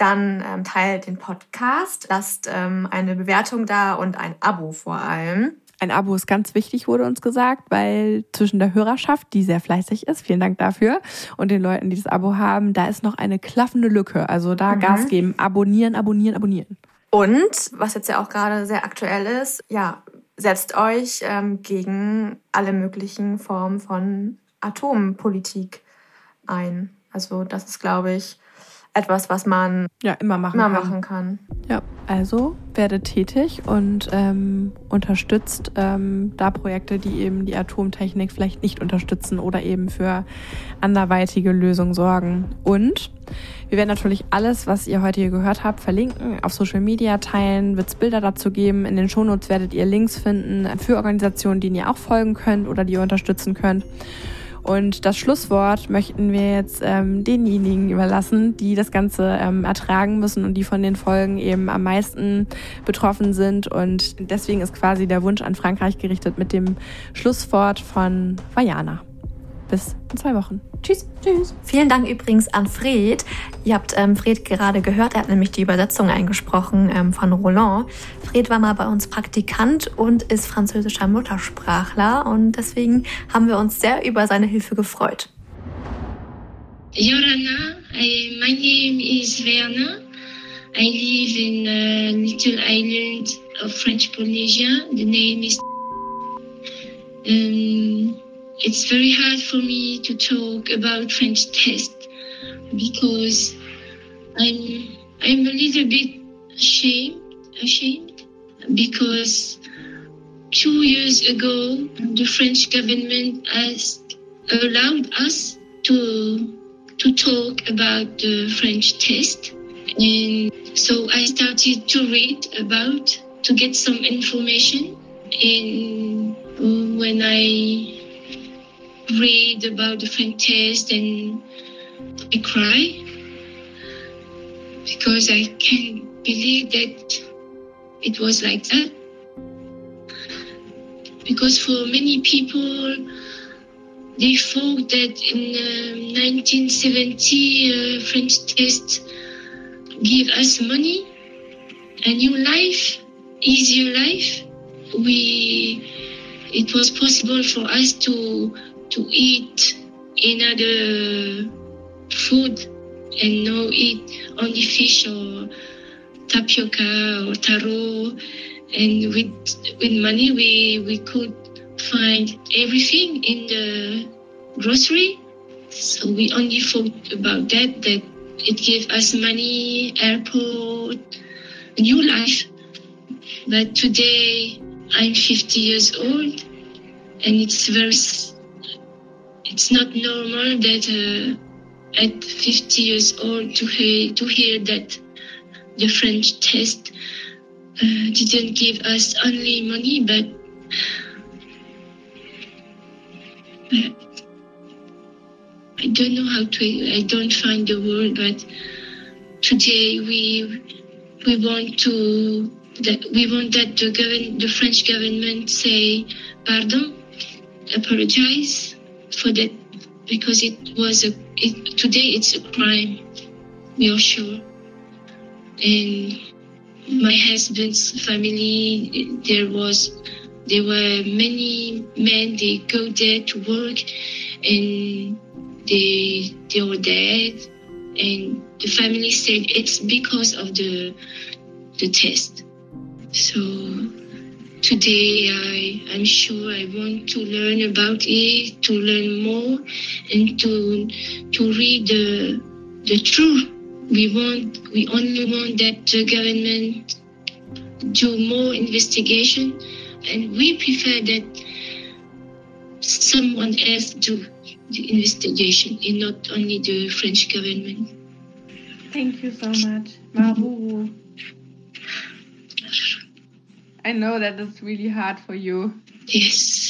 Dann ähm, teilt den Podcast, lasst ähm, eine Bewertung da und ein Abo vor allem. Ein Abo ist ganz wichtig, wurde uns gesagt, weil zwischen der Hörerschaft, die sehr fleißig ist, vielen Dank dafür, und den Leuten, die das Abo haben, da ist noch eine klaffende Lücke. Also da mhm. Gas geben, abonnieren, abonnieren, abonnieren. Und was jetzt ja auch gerade sehr aktuell ist, ja, setzt euch ähm, gegen alle möglichen Formen von Atompolitik ein. Also das ist, glaube ich, etwas, was man ja immer machen, immer kann. machen kann. Ja, also werdet tätig und ähm, unterstützt ähm, da Projekte, die eben die Atomtechnik vielleicht nicht unterstützen oder eben für anderweitige Lösungen sorgen. Und wir werden natürlich alles, was ihr heute hier gehört habt, verlinken, auf Social Media teilen, wird es Bilder dazu geben. In den Shownotes werdet ihr Links finden für Organisationen, denen ihr auch folgen könnt oder die ihr unterstützen könnt. Und das Schlusswort möchten wir jetzt ähm, denjenigen überlassen, die das Ganze ähm, ertragen müssen und die von den Folgen eben am meisten betroffen sind. Und deswegen ist quasi der Wunsch an Frankreich gerichtet mit dem Schlusswort von Vajana. Bis in zwei Wochen. Tschüss. Tschüss. Vielen Dank übrigens an Fred. Ihr habt ähm, Fred gerade gehört, er hat nämlich die Übersetzung eingesprochen ähm, von Roland. Fred war mal bei uns Praktikant und ist französischer Muttersprachler und deswegen haben wir uns sehr über seine Hilfe gefreut. Yorana, I, my name is Werner. I live in a little island of French Polynesia. The name is. Um, it's very hard for me to talk about French test because I'm I'm a little bit ashamed ashamed because two years ago the French government has allowed us to to talk about the French test. And so I started to read about to get some information. And um, when I read about the French test and I cry because I can't believe that it was like that. Because for many people, they thought that in 1970 uh, French test give us money, a new life, easier life. We, it was possible for us to to eat another food and no eat only fish or tapioca or taro. And with with money we we could find everything in the grocery. So we only thought about that that it gave us money airport new life. But today i'm 50 years old and it's very it's not normal that uh, at 50 years old to hear, to hear that the French test uh, didn't give us only money, but, I don't know how to. I don't find the word, but today we we want to that we want that the govern, the French government say pardon, apologize for that because it was a it, today it's a crime we are sure. And my husband's family there was there were many men they go there to work and they they were dead. And the family said it's because of the the test. So today I, I'm sure I want to learn about it, to learn more, and to to read the the truth. We want we only want that the government do more investigation, and we prefer that someone else do the investigation, and not only the French government. Thank you so much, Maru. I know that it's really hard for you. Yes.